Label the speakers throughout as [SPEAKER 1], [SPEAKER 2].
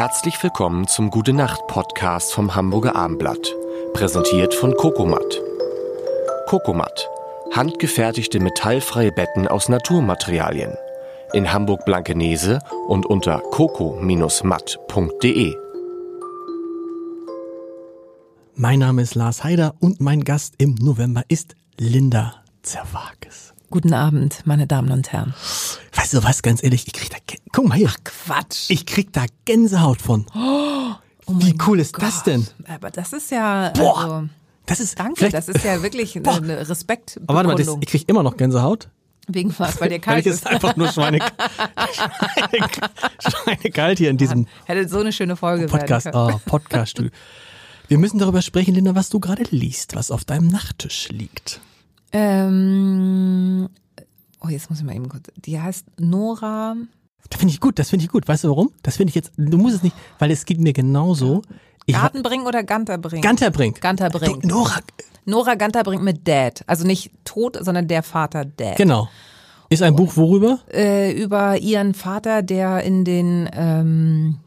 [SPEAKER 1] Herzlich willkommen zum Gute Nacht Podcast vom Hamburger Armblatt, präsentiert von Kokomat. Kokomat, handgefertigte metallfreie Betten aus Naturmaterialien. In Hamburg Blankenese und unter coco-matt.de.
[SPEAKER 2] Mein Name ist Lars Heider und mein Gast im November ist Linda Zerwakis.
[SPEAKER 3] Guten Abend, meine Damen und Herren.
[SPEAKER 2] Weißt du was, ganz ehrlich, ich krieg da, guck mal hier. Ach
[SPEAKER 3] Quatsch.
[SPEAKER 2] Ich krieg da Gänsehaut von. Oh, Wie cool ist
[SPEAKER 3] Gott.
[SPEAKER 2] das denn?
[SPEAKER 3] Aber das ist ja,
[SPEAKER 2] Boah,
[SPEAKER 3] also,
[SPEAKER 2] das ist,
[SPEAKER 3] danke, das ist ja wirklich
[SPEAKER 2] Boah.
[SPEAKER 3] eine Respekt.
[SPEAKER 2] Aber warte mal, das, ich krieg immer noch Gänsehaut.
[SPEAKER 3] Wegen was, weil dir
[SPEAKER 2] Weil
[SPEAKER 3] kalt
[SPEAKER 2] ich
[SPEAKER 3] ist.
[SPEAKER 2] einfach nur Schweine, Schweine, schweinekalt hier in diesem
[SPEAKER 3] Hätte so eine schöne Folge
[SPEAKER 2] Podcast,
[SPEAKER 3] können.
[SPEAKER 2] oh, Podcast-Studio. Wir müssen darüber sprechen, Linda, was du gerade liest, was auf deinem Nachttisch liegt.
[SPEAKER 3] Ähm, oh, jetzt muss ich mal eben kurz. Die heißt Nora.
[SPEAKER 2] Das finde ich gut, das finde ich gut. Weißt du warum? Das finde ich jetzt, du musst es nicht, weil es geht mir genauso. Ich
[SPEAKER 3] Gartenbrink oder Ganterbrink?
[SPEAKER 2] Ganterbrink.
[SPEAKER 3] Ganterbrink.
[SPEAKER 2] Nora,
[SPEAKER 3] Nora Ganterbrink mit Dad. Also nicht tot, sondern der Vater Dad.
[SPEAKER 2] genau. Ist ein Buch worüber?
[SPEAKER 3] äh, über ihren Vater, der in den ähm,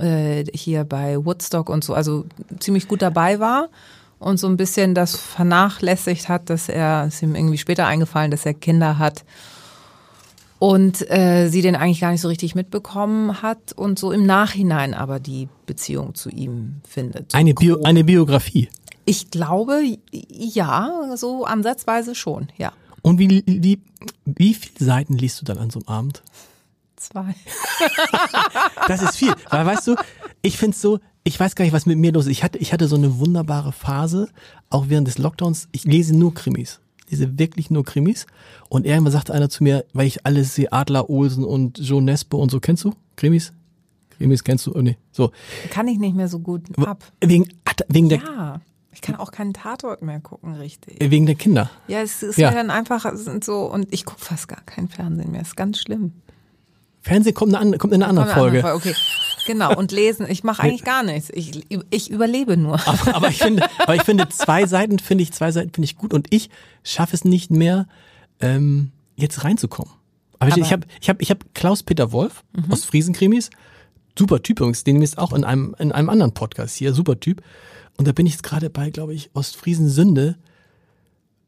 [SPEAKER 3] äh, hier bei Woodstock und so, also ziemlich gut dabei war und so ein bisschen das vernachlässigt hat, dass er, ist ihm irgendwie später eingefallen, dass er Kinder hat und äh, sie den eigentlich gar nicht so richtig mitbekommen hat und so im Nachhinein aber die Beziehung zu ihm findet. So
[SPEAKER 2] Eine, Bio, eine Biografie.
[SPEAKER 3] Ich glaube, ja, so ansatzweise schon, ja.
[SPEAKER 2] Und wie, wie, wie viele Seiten liest du dann an so einem Abend?
[SPEAKER 3] Zwei.
[SPEAKER 2] Das ist viel. Weil weißt du, ich find's so, ich weiß gar nicht, was mit mir los ist. Ich hatte, ich hatte so eine wunderbare Phase, auch während des Lockdowns. Ich lese nur Krimis. Ich lese wirklich nur Krimis. Und irgendwann sagte einer zu mir, weil ich alles sehe, Adler, Olsen und Joe Nesbo und so. Kennst du Krimis? Krimis kennst du? Oh, nee. So.
[SPEAKER 3] Kann ich nicht mehr so gut ab.
[SPEAKER 2] Wegen, wegen der,
[SPEAKER 3] Ja, ich kann auch keinen Tatort mehr gucken, richtig.
[SPEAKER 2] wegen der Kinder.
[SPEAKER 3] Ja, es ist
[SPEAKER 2] Ja.
[SPEAKER 3] mir dann einfach es so und ich gucke fast gar kein Fernsehen mehr. ist ganz schlimm.
[SPEAKER 2] Fernsehen kommt, eine, an- kommt in einer anderen Folge.
[SPEAKER 3] andere Folge, Okay. Genau, und lesen. Ich mache eigentlich gar nichts. Ich, ich überlebe nur.
[SPEAKER 2] Aber, aber ich finde, aber ich finde zwei Seiten finde ich zwei Seiten finde ich gut und ich schaffe es nicht mehr ähm, jetzt reinzukommen. Aber, ich- ich habe ich habe ich habe Klaus Peter Wolf aus Friesenkrimis, super Typ übrigens, den ist auch in einem in einem anderen Podcast hier, super Typ. Und da bin ich jetzt gerade bei, glaube ich, Ostfriesen Sünde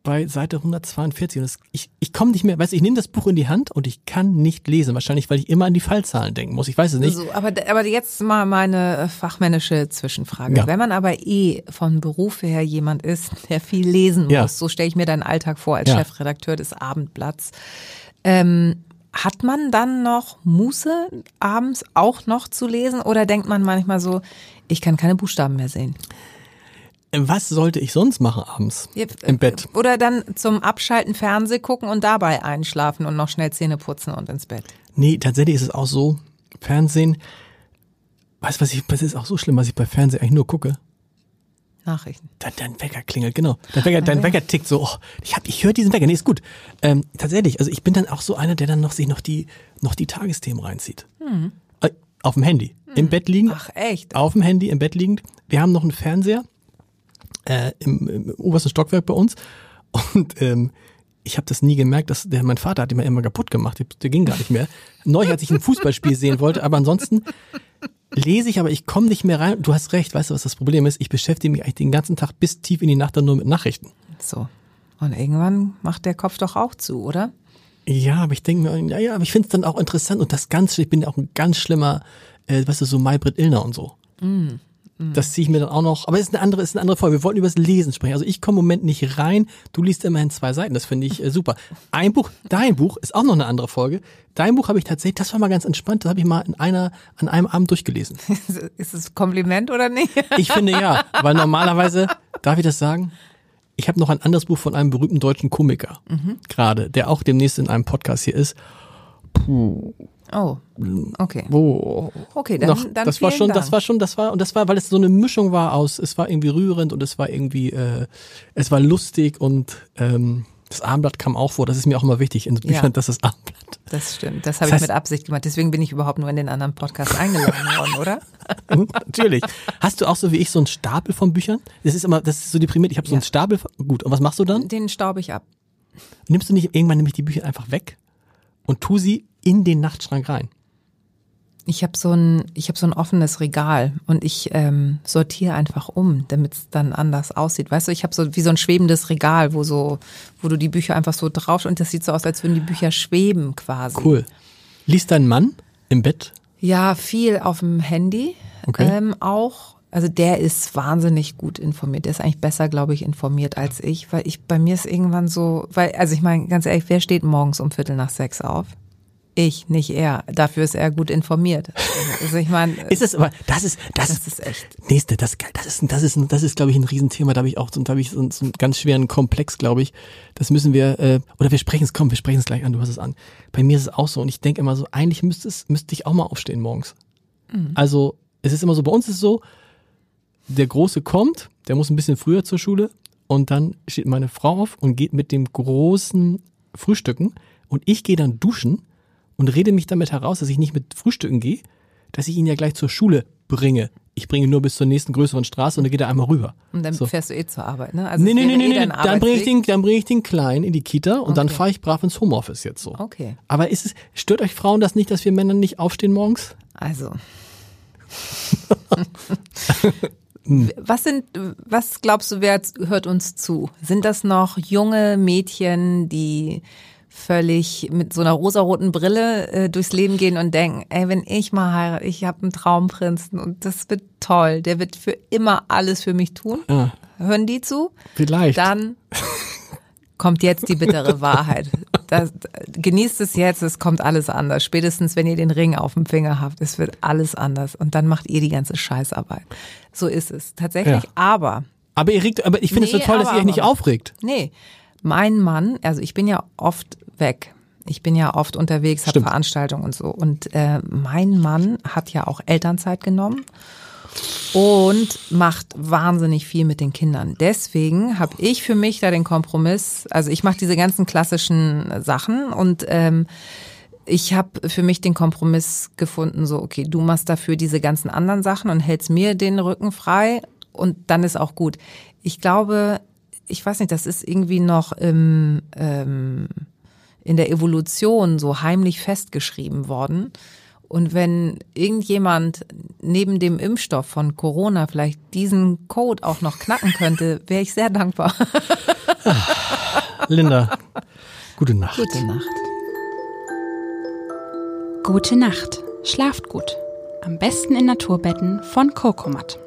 [SPEAKER 2] bei Seite 142 und das, ich ich komme nicht mehr, weißt du, ich nehme das Buch in die Hand und ich kann nicht lesen, wahrscheinlich weil ich immer an die Fallzahlen denken muss. Ich weiß es nicht.
[SPEAKER 3] So, aber, aber jetzt mal meine äh, fachmännische Zwischenfrage.
[SPEAKER 2] Ja.
[SPEAKER 3] Wenn man aber eh von Beruf her jemand ist, der viel lesen muss,
[SPEAKER 2] Ja.
[SPEAKER 3] so stelle ich mir deinen Alltag vor als
[SPEAKER 2] Ja.
[SPEAKER 3] Chefredakteur des Abendblatts, ähm, hat man dann noch Muße, abends auch noch zu lesen? Oder denkt man manchmal so, ich kann keine Buchstaben mehr sehen?
[SPEAKER 2] Was sollte ich sonst machen abends
[SPEAKER 3] Ja,
[SPEAKER 2] im Bett?
[SPEAKER 3] Oder dann zum Abschalten Fernseh gucken und dabei einschlafen und noch schnell Zähne putzen und ins Bett.
[SPEAKER 2] Nee, tatsächlich ist es auch so, Fernsehen, weißt du, was ich, das ist auch so schlimm, was ich bei Fernsehen eigentlich nur gucke.
[SPEAKER 3] Nachrichten.
[SPEAKER 2] Dein, dein Wecker klingelt, genau. Dein Wecker, dein Wecker tickt so, oh, ich hab, ich höre diesen Wecker, nee, ist gut. Ähm, tatsächlich, also ich bin dann auch so einer, der dann noch sich noch die, noch die Tagesthemen reinzieht. Äh, auf dem Handy. Im Bett liegend.
[SPEAKER 3] Ach, echt?
[SPEAKER 2] Auf dem Handy, im Bett liegend. Wir haben noch einen Fernseher äh, im, im obersten Stockwerk bei uns. Und ähm, ich habe das nie gemerkt, dass der mein Vater hat mal immer kaputt gemacht. Der, der ging gar nicht mehr. Neu, als ich ein Fußballspiel sehen wollte, aber ansonsten lese ich, aber ich komme nicht mehr rein. Du hast recht, weißt du, was das Problem ist? Ich beschäftige mich eigentlich den ganzen Tag bis tief in die Nacht dann nur mit Nachrichten.
[SPEAKER 3] So. Und irgendwann macht der Kopf doch auch zu, oder?
[SPEAKER 2] Ja, aber ich denke mir, ja, ja, aber ich finde es dann auch interessant und das ganz, ich bin ja auch ein ganz schlimmer, äh, weißt du, so Maybrit Illner und so. Das ziehe ich mir dann auch noch, aber es ist eine andere, ist eine andere Folge. Wir wollten über das Lesen sprechen. Also ich komme im Moment nicht rein. Du liest immerhin zwei Seiten. Das finde ich äh, super. Ein Buch, dein Buch ist auch noch eine andere Folge. Dein Buch habe ich tatsächlich, das war mal ganz entspannt. Das habe ich mal in einer, an einem Abend durchgelesen.
[SPEAKER 3] Ist es Kompliment oder nicht?
[SPEAKER 2] Ich finde ja, weil normalerweise, darf ich das sagen? Ich habe noch ein anderes Buch von einem berühmten deutschen Komiker gerade, der auch demnächst in einem Podcast hier ist.
[SPEAKER 3] Oh, okay.
[SPEAKER 2] Wo
[SPEAKER 3] Okay, dann,
[SPEAKER 2] noch,
[SPEAKER 3] dann
[SPEAKER 2] das war schon,
[SPEAKER 3] Dank.
[SPEAKER 2] das war schon, das war und das war, weil es so eine Mischung war aus, es war irgendwie rührend und es war irgendwie, äh, es war lustig und ähm, das Abendblatt kam auch vor. Das ist mir auch immer wichtig in Büchern,
[SPEAKER 3] Ja.
[SPEAKER 2] dass das Abendblatt.
[SPEAKER 3] Das stimmt. Das habe
[SPEAKER 2] Das heißt-
[SPEAKER 3] ich mit Absicht gemacht. Deswegen bin ich überhaupt nur in den anderen Podcast eingeladen worden, oder?
[SPEAKER 2] Natürlich. Hast du auch so wie ich so einen Stapel von Büchern? Das ist immer, das ist so deprimiert. Ich habe so einen
[SPEAKER 3] Ja.
[SPEAKER 2] Stapel. Von, gut. Und was machst du dann?
[SPEAKER 3] Den staub ich ab.
[SPEAKER 2] Nimmst du nicht irgendwann nämlich die Bücher einfach weg und tu sie in den Nachtschrank rein?
[SPEAKER 3] Ich habe so ein, ich habe so ein offenes Regal und ich ähm, sortiere einfach um, damit es dann anders aussieht. Weißt du, ich habe so wie so ein schwebendes Regal, wo so, wo du die Bücher einfach so drauf und das sieht so aus, als würden die Bücher schweben quasi.
[SPEAKER 2] Cool. Liest dein Mann im Bett?
[SPEAKER 3] Ja, viel auf dem Handy
[SPEAKER 2] Okay.
[SPEAKER 3] ähm, auch. Also der ist wahnsinnig gut informiert. Der ist eigentlich besser, glaube ich, informiert als ich, weil ich bei mir ist irgendwann so, weil also ich meine ganz ehrlich, wer steht morgens um Viertel nach sechs auf? Ich, nicht er. Dafür ist er gut informiert. Also ich meine,
[SPEAKER 2] Ist es aber, das ist, das,
[SPEAKER 3] das
[SPEAKER 2] ist,
[SPEAKER 3] echt.
[SPEAKER 2] nächste, das, das ist, das ist, das ist, glaube ich, ein Riesenthema. Da habe ich auch, so- da habe ich so, einen ganz schweren Komplex, glaube ich. Das müssen wir, äh, oder wir sprechen es, komm, wir sprechen es gleich an, du hast es an. Bei mir ist es auch so und ich denke immer so, eigentlich müsste es, müsste ich auch mal aufstehen morgens. Also, es ist immer so, bei uns ist es so, der Große kommt, der muss ein bisschen früher zur Schule und dann steht meine Frau auf und geht mit dem Großen frühstücken und ich gehe dann duschen und rede mich damit heraus, dass ich nicht mit Frühstücken gehe, dass ich ihn ja gleich zur Schule bringe. Ich bringe ihn nur bis zur nächsten größeren Straße und dann geht er einmal rüber.
[SPEAKER 3] Und dann
[SPEAKER 2] So.
[SPEAKER 3] fährst du eh zur Arbeit, ne? Also
[SPEAKER 2] Nee, nee, nee,
[SPEAKER 3] eh
[SPEAKER 2] nee, nee. Dann bringe ich den, dann bringe ich den Kleinen in die Kita und dann
[SPEAKER 3] Okay.
[SPEAKER 2] fahre ich brav ins Homeoffice jetzt so.
[SPEAKER 3] Okay.
[SPEAKER 2] Aber ist es, stört euch Frauen das nicht, dass wir Männer nicht aufstehen morgens?
[SPEAKER 3] Also. was sind, was glaubst du, wer hört uns zu? Sind das noch junge Mädchen, die völlig mit so einer rosaroten Brille äh, durchs Leben gehen und denken, ey, wenn ich mal heirate, ich habe einen Traumprinzen und das wird toll, der wird für immer alles für mich tun.
[SPEAKER 2] Ja,
[SPEAKER 3] Hören die zu?
[SPEAKER 2] vielleicht.
[SPEAKER 3] Dann kommt jetzt die bittere Wahrheit. Das, genießt es jetzt, es kommt alles anders. Spätestens, wenn ihr den Ring auf dem Finger habt, es wird alles anders. Und dann macht ihr die ganze Scheißarbeit. So ist es tatsächlich.
[SPEAKER 2] Ja.
[SPEAKER 3] Aber,
[SPEAKER 2] aber ihr regt, aber ich finde es
[SPEAKER 3] Nee,
[SPEAKER 2] so toll, dass
[SPEAKER 3] aber-
[SPEAKER 2] ihr euch nicht
[SPEAKER 3] aber-
[SPEAKER 2] aufregt.
[SPEAKER 3] nee, mein Mann, also ich bin ja oft weg. Ich bin ja oft unterwegs, habe. Veranstaltungen und so. Und äh, mein Mann hat ja auch Elternzeit genommen und macht wahnsinnig viel mit den Kindern. Deswegen habe ich für mich da den Kompromiss, also ich mache diese ganzen klassischen Sachen und ähm, ich habe für mich den Kompromiss gefunden, so, okay, du machst dafür diese ganzen anderen Sachen und hältst mir den Rücken frei und dann ist auch gut. Ich glaube, ich weiß nicht, das ist irgendwie noch im, ähm, in der Evolution so heimlich festgeschrieben worden. Und wenn irgendjemand neben dem Impfstoff von Corona vielleicht diesen Code auch noch knacken könnte, wäre ich sehr dankbar.
[SPEAKER 2] Linda, gute Nacht.
[SPEAKER 3] Gute Nacht.
[SPEAKER 4] Gute Nacht. Schlaft gut. Am besten in Naturbetten von Cocomat.